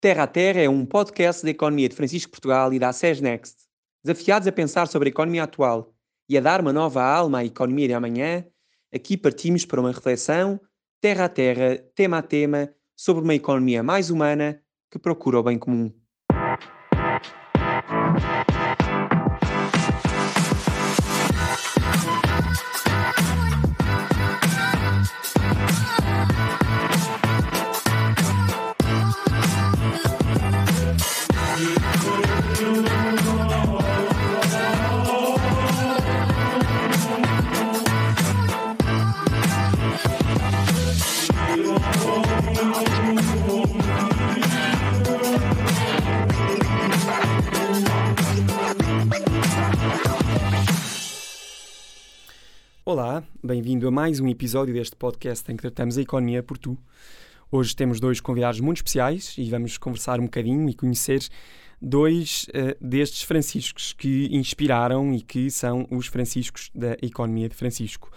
Terra a Terra é um podcast da economia de Francisco Portugal e da SES Next. Desafiados a pensar sobre a economia atual e a dar uma nova alma à economia de amanhã, aqui partimos para uma reflexão, terra a terra, tema a tema, sobre uma economia mais humana que procura o bem comum. Bem-vindo a mais um episódio deste podcast em que tratamos a economia por tu. Hoje temos dois convidados muito especiais e vamos conversar um bocadinho e conhecer dois uh, destes franciscos que inspiraram e que são os franciscos da economia de Francisco.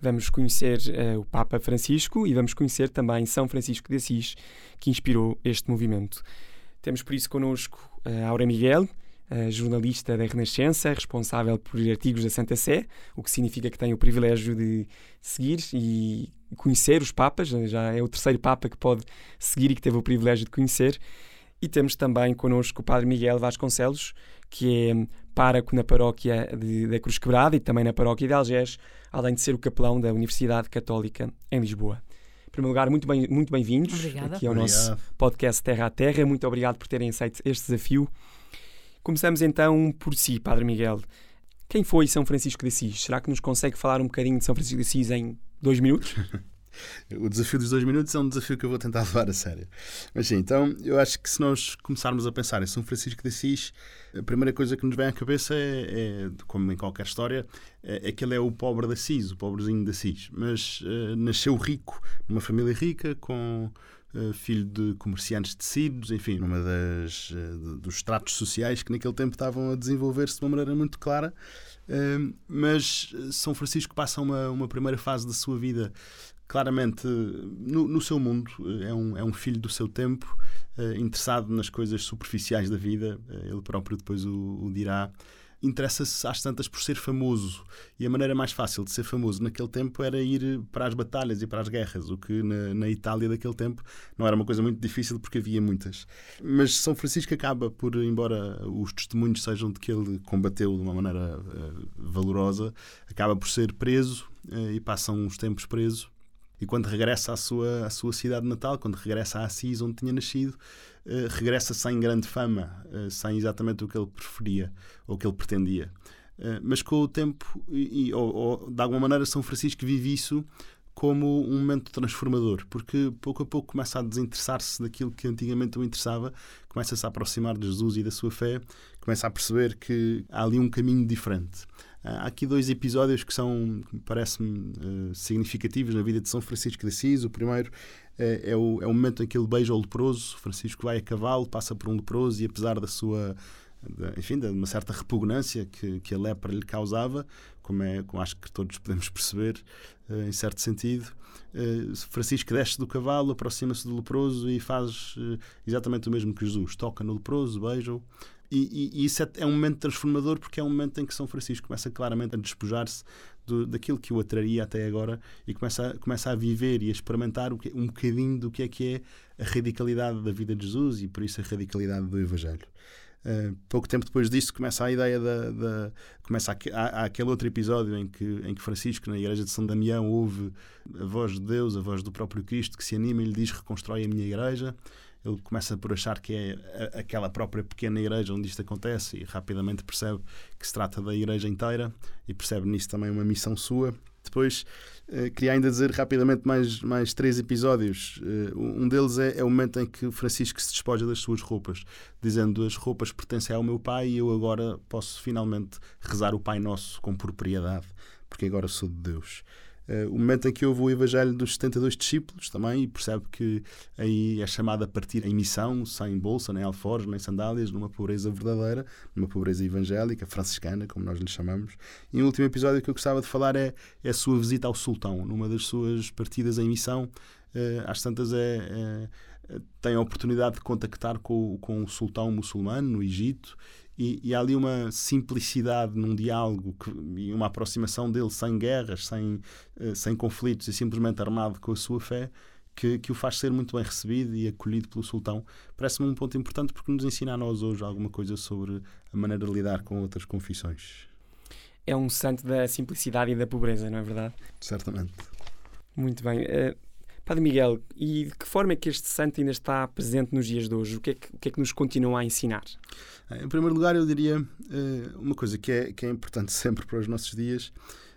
Vamos conhecer uh, o Papa Francisco e vamos conhecer também São Francisco de Assis, que inspirou este movimento. Temos por isso connosco uh, Aura Miguel, jornalista da Renascença, responsável por artigos da Santa Sé, o que significa que tem o privilégio de seguir e conhecer os Papas, já é o terceiro Papa que pode seguir e que teve o privilégio de conhecer. E temos também connosco o Padre Miguel Vasconcelos, que é pároco na paróquia de, da Cruz Quebrada e também na paróquia de Algés, além de ser o capelão da Universidade Católica em Lisboa. Em primeiro lugar, muito bem-vindos muito bem aqui ao Obrigado. nosso podcast Terra a Terra. Muito obrigado por terem aceito este desafio Começamos então por si, Padre Miguel. Quem foi São Francisco de Assis? Será que nos consegue falar um bocadinho de São Francisco de Assis em dois minutos? o desafio dos dois minutos é um desafio que eu vou tentar levar a sério. Mas sim, então eu acho que se nós começarmos a pensar em São Francisco de Assis, a primeira coisa que nos vem à cabeça é, é como em qualquer história, é, é, que ele é o pobre de Assis, o pobrezinho de Assis. Mas uh, nasceu rico, numa família rica, com eh, filho de comerciantes de tecidos, enfim, numa das uh, dos estratos sociais que naquele tempo estavam a desenvolver-se de uma maneira muito clara. Uh, mas São Francisco passa uma, uma primeira fase da sua vida claramente no, no seu mundo, é um, é um filho do seu tempo, interessado nas coisas superficiais da vida, ele próprio depois o, o dirá interessa-se às tantas por ser famoso. E a maneira mais fácil de ser famoso naquele tempo era ir para as batalhas e para as guerras, o que na, na Itália daquele tempo não era uma coisa muito difícil porque havia muitas. Mas São Francisco acaba por, embora os testemunhos sejam de que ele combateu de uma maneira uh, valorosa, acaba por ser preso uh, e passa uns tempos preso. E quando regressa à sua, à sua cidade natal, quando regressa a Assis, onde tinha nascido, eh, regressa sem grande fama, uh, sem exatamente o que ele preferia ou o que ele pretendia. Uh, mas com o tempo, e, ou, ou, de alguma maneira, São Francisco vive isso como um momento transformador, porque pouco a pouco começa a desinteressar-se daquilo que antigamente o interessava, começa-se a aproximar de Jesus e da sua fé, começa a perceber que há ali um caminho diferente. Há aqui dois episódios que são, parece-me, significativos na vida de São Francisco de Assis. O primeiro é, é, o, é o momento em que ele beija o leproso. Francisco vai a cavalo, passa por um leproso e, apesar da sua de, enfim, de uma certa repugnância que, que a lepra lhe causava, como, é, como acho que todos podemos perceber, uh, em certo sentido. Uh, Francisco desce do cavalo, aproxima-se do leproso e faz uh, exatamente o mesmo que Jesus: toca no leproso, beija-o. E, e, e, isso é, é, um momento transformador porque é um momento em que São Francisco começa claramente a despojar-se daquilo que o atraria até agora e começa a, começa a viver e a experimentar que, um bocadinho do que é que é a radicalidade da vida de Jesus e por isso a radicalidade do Evangelho. Uh, pouco tempo depois disso começa a ideia da, da começa a, a, a, aquele outro episódio em que, em que Francisco na igreja de São Damião ouve a voz de Deus, a voz do próprio Cristo que se anima e lhe diz reconstrói a minha igreja ele começa por achar que é aquela própria pequena igreja onde isto acontece e rapidamente percebe que se trata da igreja inteira e percebe nisso também uma missão sua. Depois, queria ainda dizer rapidamente mais, mais três episódios. Eh, um deles é, é, o momento em que Francisco se despoja das suas roupas, dizendo: As roupas pertencem ao meu pai e eu agora posso finalmente rezar o Pai Nosso com propriedade, porque agora sou de Deus. Uh, o momento em que houve o Evangelho dos 72 discípulos também, e percebe que aí é chamado a partir em missão, sem bolsa, nem alforjes, nem sandálias, numa pobreza verdadeira, numa pobreza evangélica, franciscana, como nós lhe chamamos. E o último episódio que eu gostava de falar é, é a sua visita ao sultão, numa das suas partidas em missão. Uh, às tantas é, é tem a oportunidade de contactar com, com o sultão muçulmano no Egito e, e, há ali uma simplicidade num diálogo que, e uma aproximação dele sem guerras, sem, uh, sem conflitos e simplesmente armado com a sua fé que, que o faz ser muito bem recebido e acolhido pelo sultão. Parece-me um ponto importante porque nos ensina a nós hoje alguma coisa sobre a maneira de lidar com outras confissões. É um santo da simplicidade e da pobreza, não é verdade? Certamente. Muito bem. Uh, Padre Miguel, e de que forma é que este santo ainda está presente nos dias de hoje? O que é que, que, é que nos continua a ensinar? Em primeiro lugar, eu diria uh, uma coisa que é, que é importante sempre para os nossos dias,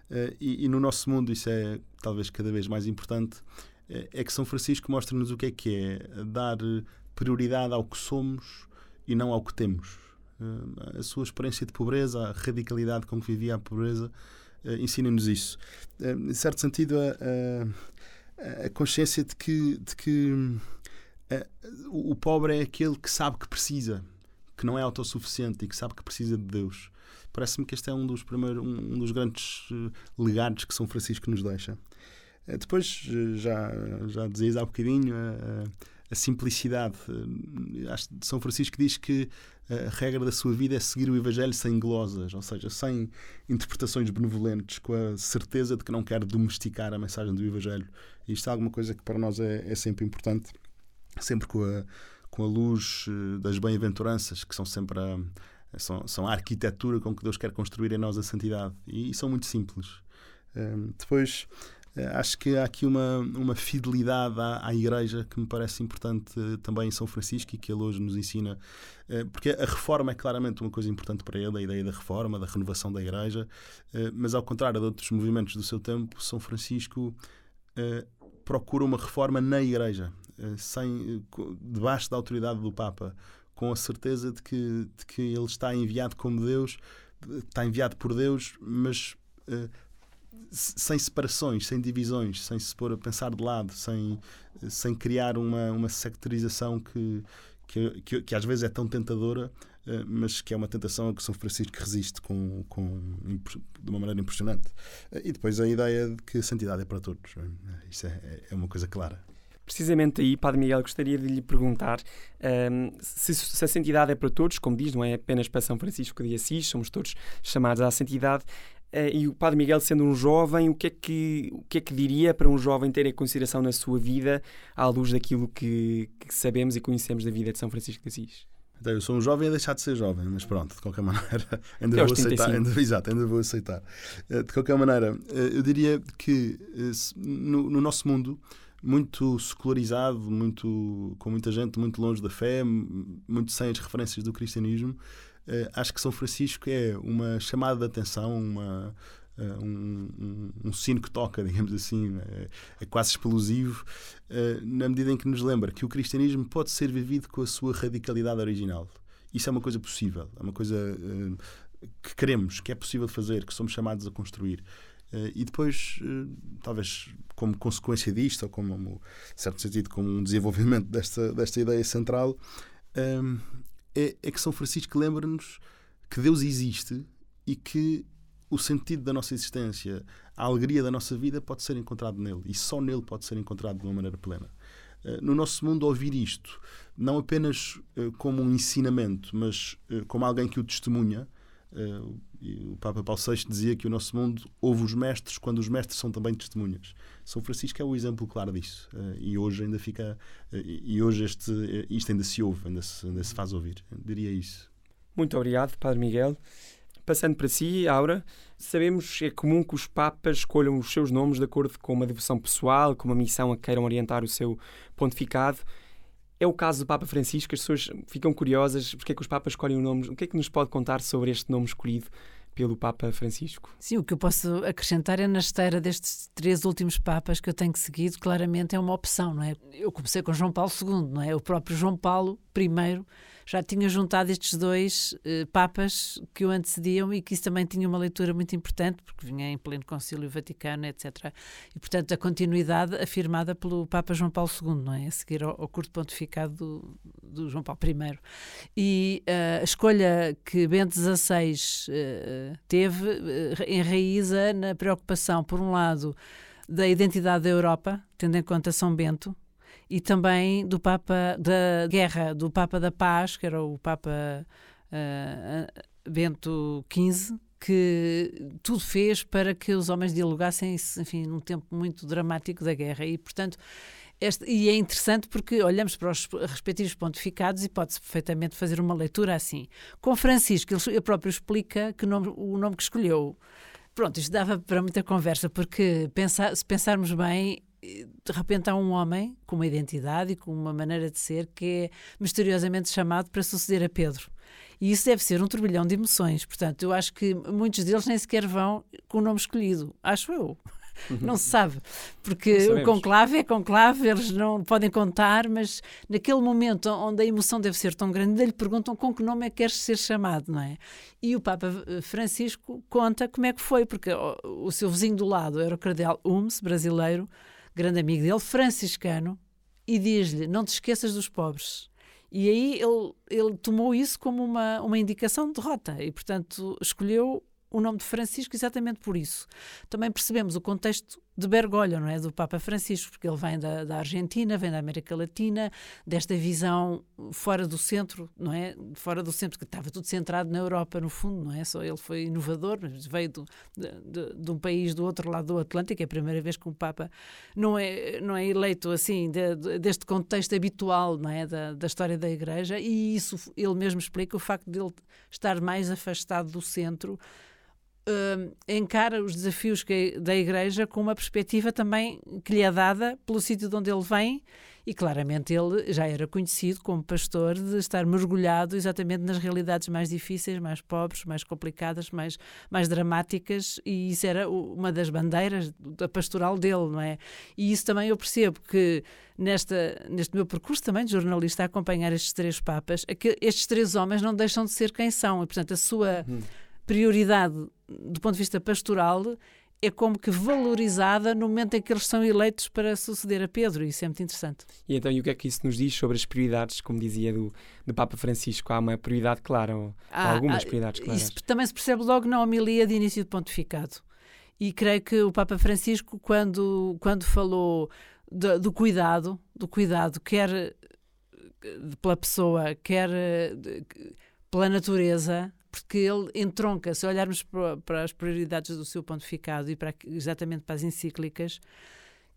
uh, e, e, no nosso mundo isso é talvez cada vez mais importante, uh, é que São Francisco mostra-nos o que é que é dar prioridade ao que somos e não ao que temos. a sua experiência de pobreza, a radicalidade com que vivia a pobreza, ensina-nos isso. em certo sentido, a a consciência de que, de que uh, o pobre é aquele que sabe que precisa, que não é autossuficiente e que sabe que precisa de Deus. Parece-me que este é um dos, primeiros, um, dos grandes uh, legados que São Francisco nos deixa. Uh, depois, já, já dizias há bocadinho, simplicidade. Acho que São Francisco diz que a regra da sua vida é seguir o Evangelho sem glosas, ou seja, sem interpretações benevolentes, com a certeza de que não quer domesticar a mensagem do Evangelho. E isto é alguma coisa que para nós é, é sempre importante, sempre com a, com a luz eh, das bem-aventuranças, que são sempre a, são, são a arquitetura com que Deus quer construir em nós a santidade. E, e são muito simples. Um, depois, eh, acho que há aqui uma, uma fidelidade à, à Igreja que me parece importante uh, também em São Francisco e que ele hoje nos ensina, uh, porque a reforma é claramente uma coisa importante para ele, a ideia da reforma, da renovação da Igreja, mas ao contrário de outros movimentos do seu tempo, São Francisco procura uma reforma na Igreja, eh, sem, debaixo da autoridade do Papa, com a certeza de que, de que ele está enviado como Deus, está enviado por Deus, mas sem separações, sem divisões, sem se pôr a pensar de lado, sem, sem criar uma, uma sectorização que, que, que, que às vezes é tão tentadora eh, mas que é uma tentação a que São Francisco resiste com, com, de uma maneira impressionante. Eh, e depois a ideia de que a santidade é para todos. É? Isso é, é uma coisa clara. Precisamente aí, Padre Miguel, gostaria de lhe perguntar um, ehm, se, se, a santidade é para todos, como diz, não é apenas para São Francisco de Assis, somos todos chamados à santidade. Uh, e o Padre Miguel, sendo um jovem, o que, é que, o que é que diria para um jovem ter em consideração na sua vida à luz daquilo que, que sabemos e conhecemos da vida de São Francisco de Assis? Então, eu sou um jovem a deixar de ser jovem, mas pronto, de qualquer maneira, ainda vou aceitar. Ainda, exato, ainda vou aceitar. Eh, de qualquer maneira, eh, eu diria que eh, no, no nosso mundo, muito secularizado, muito, com muita gente muito longe da fé, muito sem as referências do cristianismo, acho que São Francisco é uma chamada de atenção, uma, uh, um, um, um, sino que toca, digamos assim, é, é quase explosivo, na medida em que nos lembra que o cristianismo pode ser vivido com a sua radicalidade original. Isso é uma coisa possível, é uma coisa que queremos, que é possível fazer, que somos chamados a construir. e depois, talvez como consequência disto, ou como, em certo sentido, como um desenvolvimento desta, desta ideia central, é, é que São Francisco lembra-nos que Deus existe e que o sentido da nossa existência, a alegria da nossa vida pode ser encontrado nele e só nele pode ser encontrado de uma maneira plena. Eh, no nosso mundo, ouvir isto, não apenas eh, como um ensinamento, mas eh, como alguém que o testemunha, o Papa Paulo VI dizia que o nosso mundo ouve os mestres quando os mestres são também testemunhas. São Francisco é o exemplo claro disso. E hoje ainda fica. E hoje este, isto ainda se ouve, ainda se, ainda se faz ouvir. Eu diria isso. Muito obrigado, Padre Miguel. Passando para si, Aura, sabemos que é comum que os Papas escolham os seus nomes de acordo com uma devoção pessoal, com uma missão a que queiram orientar o seu pontificado. É o caso do Papa Francisco, as pessoas ficam curiosas porque é que os Papas escolhem o nome. O que é que nos pode contar sobre este nome escolhido pelo Papa Francisco. Sim, o que eu posso acrescentar é na esteira destes três últimos Papas que eu tenho seguido, claramente é uma opção, não é? Eu comecei com João Paulo II, não é? O próprio João Paulo I já tinha juntado estes dois uh, papas que o antecediam e que isso também tinha uma leitura muito importante, porque vinha em pleno Concílio Vaticano, etc. E, portanto, a continuidade afirmada pelo Papa João Paulo II, não é? A seguir ao, ao curto pontificado do, do, João Paulo I. E uh, a escolha que Bento XVI uh, teve enraiza na preocupação, por um lado, da identidade da Europa, tendo em conta São Bento, e também do Papa da Guerra, do Papa da Paz, que era o Papa uh, Bento XV, que tudo fez para que os homens dialogassem, enfim, num tempo muito dramático da guerra. E, portanto, este, e é interessante porque olhamos para os respectivos pontificados e pode-se perfeitamente fazer uma leitura assim. Com Francisco, ele próprio explica que nome, o nome que escolheu. Pronto, isto dava para muita conversa, porque pensar, se pensarmos bem, de repente há um homem com uma identidade e com uma maneira de ser que é misteriosamente chamado para suceder a Pedro. E isso deve ser um turbilhão de emoções. Portanto, eu acho que muitos deles nem sequer vão com o nome escolhido. Acho eu. não se sabe, porque o conclave é conclave, eles não podem contar, mas naquele momento onde a emoção deve ser tão grande, lhe perguntam com que nome é que queres ser chamado, não é? E o Papa Francisco conta como é que foi, porque o, o seu vizinho do lado era o Cardeal Humes, brasileiro, grande amigo dele, franciscano, e diz-lhe: Não te esqueças dos pobres. E aí ele, ele tomou isso como uma, uma indicação de derrota e, portanto, escolheu o nome de Francisco exatamente por isso. Também percebemos o contexto de Bergoglio, não é? Do Papa Francisco, porque ele vem da, da Argentina, vem da América Latina, desta visão fora do centro, não é? Fora do centro, que estava tudo centrado na Europa, no fundo, não é? Só ele foi inovador, veio do, de, de, de, um país do outro lado do Atlântico, é a primeira vez que um Papa não é, não é eleito assim, de, deste contexto habitual, não é? Da, da história da Igreja, e isso ele mesmo explica o facto de ele estar mais afastado do centro uh, encara os desafios que, da Igreja com uma perspectiva também que lhe é dada pelo sítio de onde ele vem e claramente ele já era conhecido como pastor de estar mergulhado exatamente nas realidades mais difíceis, mais pobres, mais complicadas, mais, mais dramáticas, e isso era uma das bandeiras da pastoral dele, não é? E isso também eu percebo que nesta, neste meu percurso também de jornalista a acompanhar estes três papas, é estes três homens não deixam de ser quem são, e portanto a sua. Hum prioridade do ponto de vista pastoral é como que valorizada no momento em que eles são eleitos para suceder a Pedro, e isso é muito interessante. E então, e o que é que isso nos diz sobre as prioridades, como dizia do, do Papa Francisco? Há uma prioridade clara, ou há algumas há, prioridades claras? Isso também se percebe logo na homilia de início de pontificado. E creio que o Papa Francisco, quando, quando falou do, do cuidado, do cuidado, quer pela pessoa, quer pela natureza, porque ele entronca, se olharmos para, as prioridades do seu pontificado e para, exatamente para as encíclicas,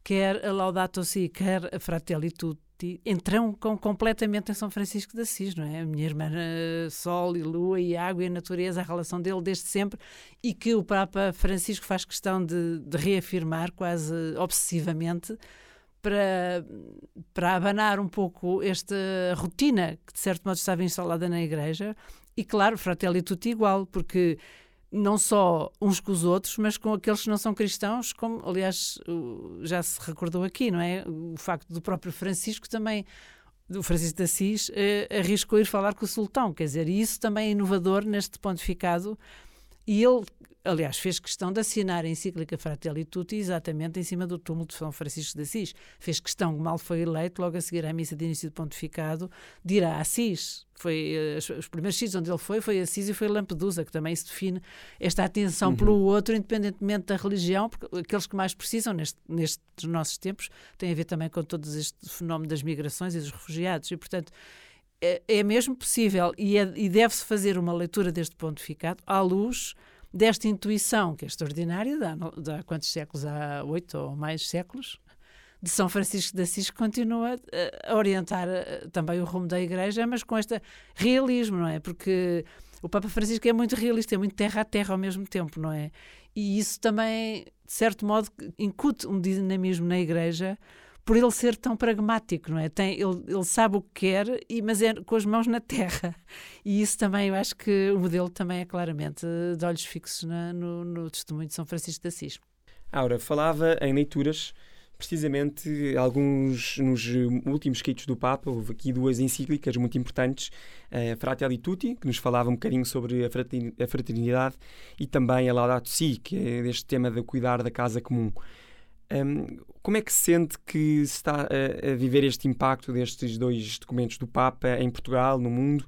quer a Laudato Si, quer a Fratelli Tutti, entroncam completamente em São Francisco de Assis, não é? A minha irmã Sol e Lua e Água e a Natureza, a relação dele desde sempre, e que o Papa Francisco faz questão de, de reafirmar quase obsessivamente, para, para abanar um pouco esta rotina que de certo modo estava instalada na Igreja e claro, Fratelli Tutti igual, porque não só uns com os outros, mas com aqueles que não são cristãos, como aliás já se recordou aqui, não é? O facto do próprio Francisco também, do Francisco de Assis, eh, arriscou ir falar com o sultão, quer dizer, e isso também é inovador neste pontificado. E ele Aliás, fez questão de assinar a encíclica Fratelli Tutti exatamente em cima do túmulo de São Francisco de Assis. Fez questão, mal foi eleito, logo a seguir à missa de início de pontificado, de ir a Assis. Foi, uh, os primeiros sítios onde ele foi, foi Assis e foi Lampedusa, que também se define esta atenção uhum. pelo outro, independentemente da religião, porque aqueles que mais precisam neste, nestes nossos tempos têm a ver também com todo este fenómeno das migrações e dos refugiados. E, portanto, é, é mesmo possível e, é, e deve-se fazer uma leitura deste pontificado à luz desta intuição, que é extraordinária, há quantos séculos? Há oito ou mais séculos, de São Francisco de Assis, continua a orientar eh, também o rumo da Igreja, mas com este realismo, não é? Porque o Papa Francisco é muito realista, é muito terra a terra ao mesmo tempo, não é? E isso também, de certo modo, incute um dinamismo na Igreja por ele ser tão pragmático, não é? Tem, ele, ele sabe o que quer, e, mas é com as mãos na terra. E isso também, eu acho que o modelo também é claramente de olhos fixos na, no, no testemunho de São Francisco de Assis. Aura, falava em leituras, precisamente alguns nos últimos escritos do Papa, houve aqui duas encíclicas muito importantes, a Fratelli Tutti, que nos falava um bocadinho sobre a fraternidade, e também a Laudato Si, que é deste tema de cuidar da casa comum. Um, como é que se sente que se está a, a, viver este impacto destes dois documentos do Papa em Portugal, no mundo?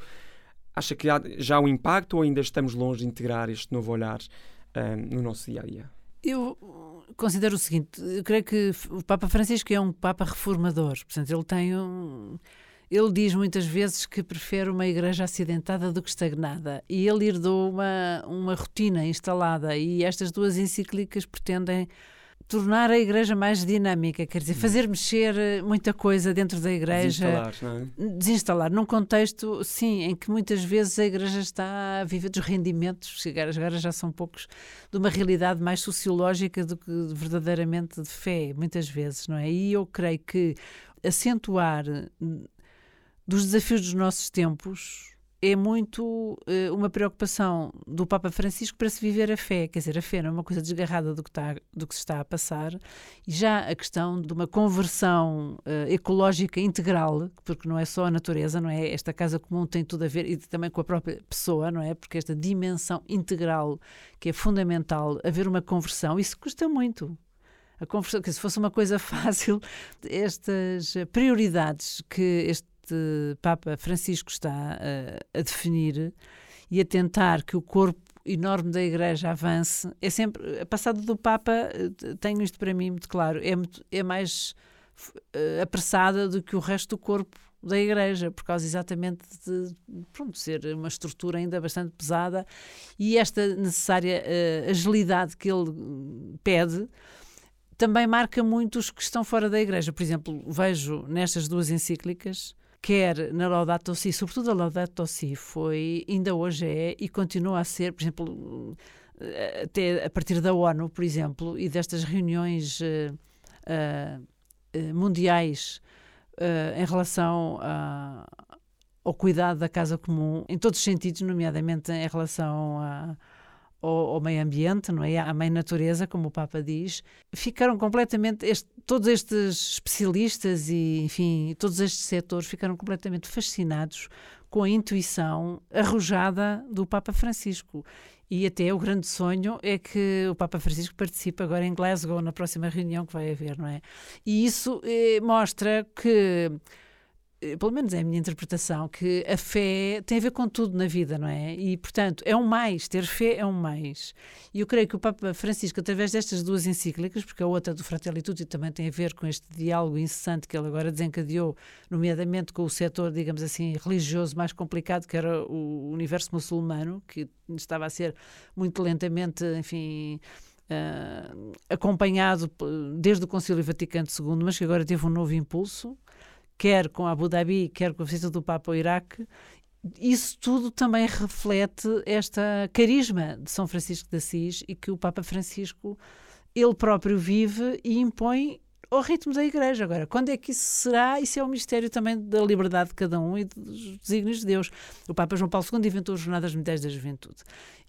Acha que há já um impacto ou ainda estamos longe de integrar este novo olhar um, no nosso dia a dia? Eu considero o seguinte: eu creio que o Papa Francisco é um Papa reformador, portanto, ele tem um. Ele diz muitas vezes que prefere uma igreja acidentada do que estagnada. E ele herdou uma, uma rotina instalada. E estas duas encíclicas pretendem tornar a igreja mais dinâmica, quer dizer, fazer mexer eh, muita coisa dentro da igreja. Desinstalar, não é? Desinstalar, num contexto, sim, em que muitas vezes a igreja está a viver dos rendimentos, agora já são poucos, de uma realidade mais sociológica do que verdadeiramente de fé, muitas vezes, não é? E eu creio que acentuar hum, dos desafios dos nossos tempos é muito uh, uma preocupação do Papa Francisco para se viver a fé. Quer dizer, a fé não é uma coisa desgarrada do que, está, do que se está a passar. E já a questão de uma conversão uh, ecológica integral, porque não é só a natureza, não é? Esta casa comum tem tudo a ver, e também com a própria pessoa, não é? Porque esta dimensão integral que é fundamental, haver uma conversão, isso custa muito a conversão, que se fosse uma coisa fácil, estas prioridades que este este Papa Francisco está a, a definir e a tentar que o corpo enorme da Igreja avance, é sempre. A passada do Papa, eh, tenho isto para mim muito claro, é, muito, é mais uh, apressada do que o resto do corpo da Igreja, por causa exatamente de pronto, ser uma estrutura ainda bastante pesada e esta necessária uh, agilidade que ele pede também marca muito os que estão fora da Igreja. Por exemplo, vejo nestas duas encíclicas quer na Laudato Si, sobretudo a Laudato Si, foi, ainda hoje é e continua a ser, por exemplo, eh, até a partir da ONU, por exemplo, e destas reuniões uh, uh, mundiais uh, em relação a, ao cuidado da casa comum, em todos os sentidos, nomeadamente em relação a ao, ao, meio ambiente, não é? à mãe natureza, como o Papa diz, ficaram completamente, este, todos estes especialistas e, enfim, todos estes setores ficaram completamente fascinados com a intuição arrojada do Papa Francisco. E até o grande sonho é que o Papa Francisco participe agora em Glasgow, na próxima reunião que vai haver, não é? E isso eh, mostra que pelo menos é a minha interpretação, que a fé tem a ver com tudo na vida, não é? E, portanto, é um mais, ter fé é um mais. E eu creio que o Papa Francisco, através destas duas encíclicas, porque a outra do Fratelli Tutti também tem a ver com este diálogo incessante que ele agora desencadeou, nomeadamente com o setor, digamos assim, religioso mais complicado, que era o universo muçulmano, que estava a ser muito lentamente, enfim. Uh, acompanhado desde o Concílio Vaticano II, mas que agora teve um novo impulso quer com Abu Dhabi, quer com a visita do Papa ao Iraque, isso tudo também reflete esta carisma de São Francisco de Assis e que o Papa Francisco ele próprio vive e impõe ao ritmo da Igreja. Agora, quando é que isso será? Isso é um mistério também da liberdade de cada um e dos desígnios de Deus. O Papa João Paulo II inventou as Jornadas Mundiais da Juventude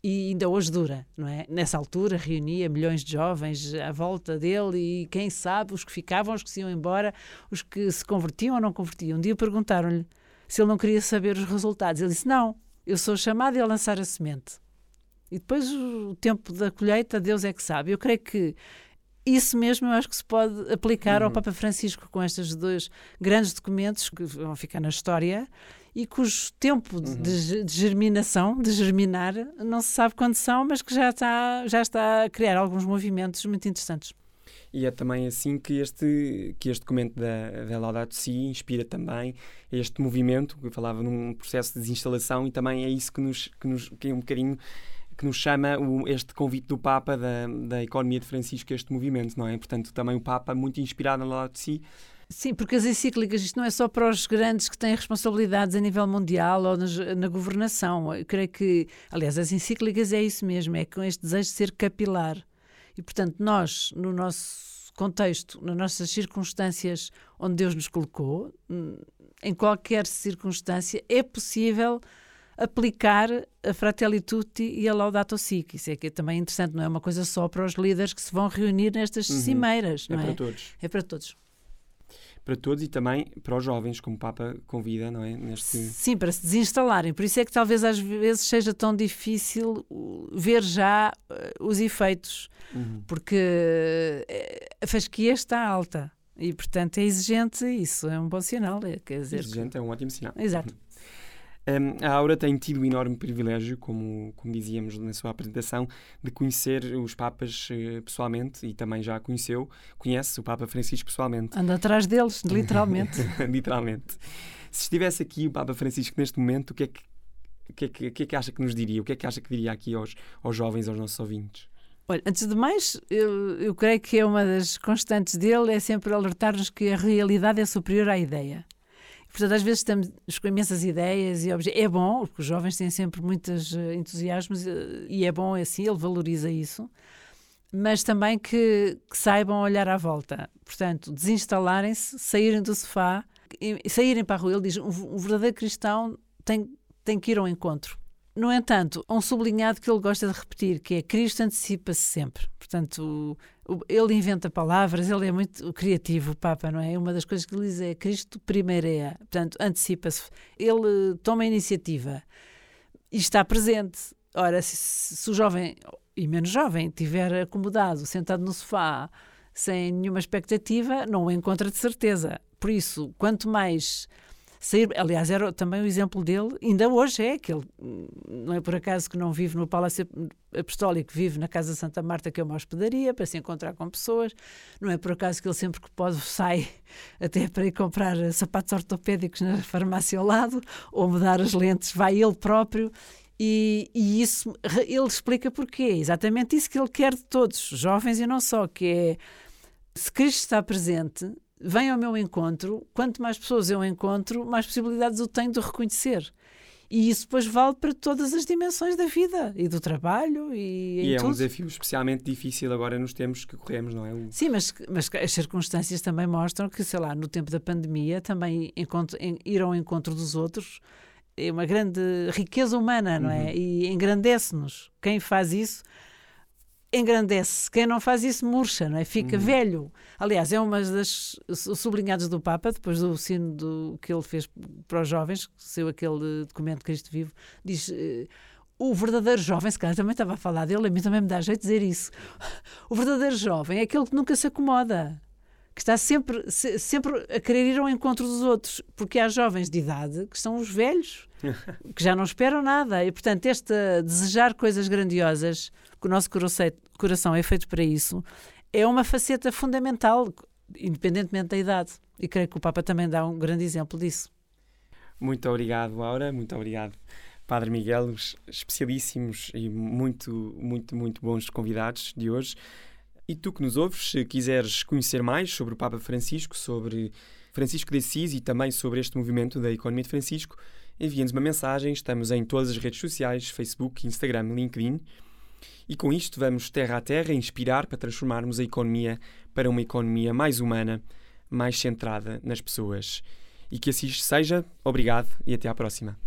e ainda hoje dura, não é? Nessa altura reunia milhões de jovens à volta dele e quem sabe os que ficavam, os que se iam embora, os que se convertiam ou não convertiam. Um dia perguntaram-lhe se ele não queria saber os resultados. Ele disse: Não, eu sou chamado a lançar a semente. E depois o tempo da colheita, Deus é que sabe. Eu creio que isso mesmo eu acho que se pode aplicar uhum. ao Papa Francisco com estes dois grandes documentos que vão ficar na história e cujo tempo uhum. de, de, germinação, de germinar, não se sabe quando são, mas que já está, já está a criar alguns movimentos muito interessantes. E é também assim que este, que este documento da, da Laudato Si inspira também este movimento, que eu falava num processo de desinstalação, e também é isso que nos, que nos que é um bocadinho que nos chama o, este convite do Papa da, da economia de Francisco este movimento, não é? Portanto, também o Papa, muito inspirado lado de si, Sim, porque as encíclicas, isto não é só para os grandes que têm responsabilidades a nível mundial ou na, na, governação. Eu creio que, aliás, as encíclicas é isso mesmo, é com este desejo de ser capilar. E, portanto, nós, no nosso contexto, nas nossas circunstâncias onde Deus nos colocou, hum, em qualquer circunstância, é possível aplicar a Fratelli Tutti e a Laudato Si, que isso é que é também interessante, não é uma coisa só para os líderes que se vão reunir nestas uhum. cimeiras, é não é? para todos. É para todos. Para todos e também para os jovens, como o Papa convida, não é? Neste... Sim, para se desinstalarem. Por isso é que talvez às vezes seja tão difícil ver já uh, os efeitos, uhum. porque uh, a fasquia está alta e, portanto, é exigente. Isso é um bom sinal. É, quer dizer, exigente é um ótimo sinal. Exato. Um, a Aura tem tido o enorme privilégio, como, como dizíamos na sua apresentação, de conhecer os Papas uh, pessoalmente e também já conheceu, conhece o Papa Francisco pessoalmente. Anda atrás deles, literalmente. literalmente. Se estivesse aqui o Papa Francisco neste momento, o que é que, o que, é que, o que, é que acha que nos diria? O que é que acha que diria aqui aos, aos jovens, aos nossos ouvintes? Olha, antes de mais, eu, eu creio que é uma das constantes dele é sempre alertar-nos que a realidade é superior à ideia. Portanto, às vezes estamos com imensas ideias e objetos. É bom, porque os jovens têm sempre muitos uh, entusiasmos uh, e é bom assim, ele valoriza isso, mas também que, que saibam olhar à volta. Portanto, desinstalarem-se, saírem do sofá, saírem para a rua. Ele diz: um, verdadeiro cristão tem, tem que ir ao encontro. No entanto, um sublinhado que ele gosta de repetir, que é Cristo antecipa-se sempre. Portanto, ele inventa palavras, ele é muito criativo, o Papa, não é? Uma das coisas que ele diz é Cristo primeiro é. Portanto, antecipa-se. Ele toma a iniciativa e está presente. Ora, se, se o jovem, e menos jovem, estiver acomodado, sentado no sofá, sem nenhuma expectativa, não o encontra de certeza. Por isso, quanto mais sair. Aliás, era também o exemplo dele, ainda hoje é, que ele não é por acaso que não vive no Palácio Apostólico, vive na Casa Santa Marta, que é uma hospedaria, para se encontrar com pessoas. Não é por acaso que ele sempre que pode sai até para ir comprar sapatos ortopédicos na farmácia ao lado, ou mudar as lentes, vai ele próprio. E, e, isso ele explica porquê. Exatamente isso que ele quer de todos, jovens e não só, que é se Cristo está presente, vem ao meu encontro, quanto mais pessoas eu encontro, mais possibilidades eu tenho de reconhecer. E isso depois vale para todas as dimensões da vida e do trabalho e, e é tudo. um desafio especialmente difícil agora nos tempos que corremos, não é? O... Sim, mas, mas as circunstâncias também mostram que, sei lá, no tempo da pandemia também encontro, em, ir ao encontro dos outros é uma grande riqueza humana, não é? Uhum. E engrandece-nos. Quem faz isso engrandece. Quem não faz isso murcha, não é? Fica uhum. velho. Aliás, é uma das sublinhados do Papa, depois do sino do, que ele fez para os jovens, que saiu aquele documento Cristo Vivo, diz. Uh, o verdadeiro jovem, se calhar também estava a falar dele, a mim também me dá jeito de dizer isso. O verdadeiro jovem é aquele que nunca se acomoda, que está sempre, se, sempre a querer ir ao encontro dos outros, porque há jovens de idade que são os velhos, que já não esperam nada. E, portanto, este desejar coisas grandiosas que o nosso coração é feito para isso, é uma faceta fundamental, independentemente da idade. E creio que o Papa também dá um grande exemplo disso. Muito obrigado, Laura. Muito obrigado, Padre Miguel. Os especialíssimos e muito, muito, muito bons convidados de hoje. E tu que nos ouves, se quiseres conhecer mais sobre o Papa Francisco, sobre Francisco de Assis e também sobre este movimento da economia de Francisco, envia-nos uma mensagem. Estamos em todas as redes sociais: Facebook, Instagram, LinkedIn. E com isto vamos terra a terra inspirar para transformarmos a economia para uma economia mais humana, mais centrada nas pessoas. E que assim seja. Obrigado e até à próxima.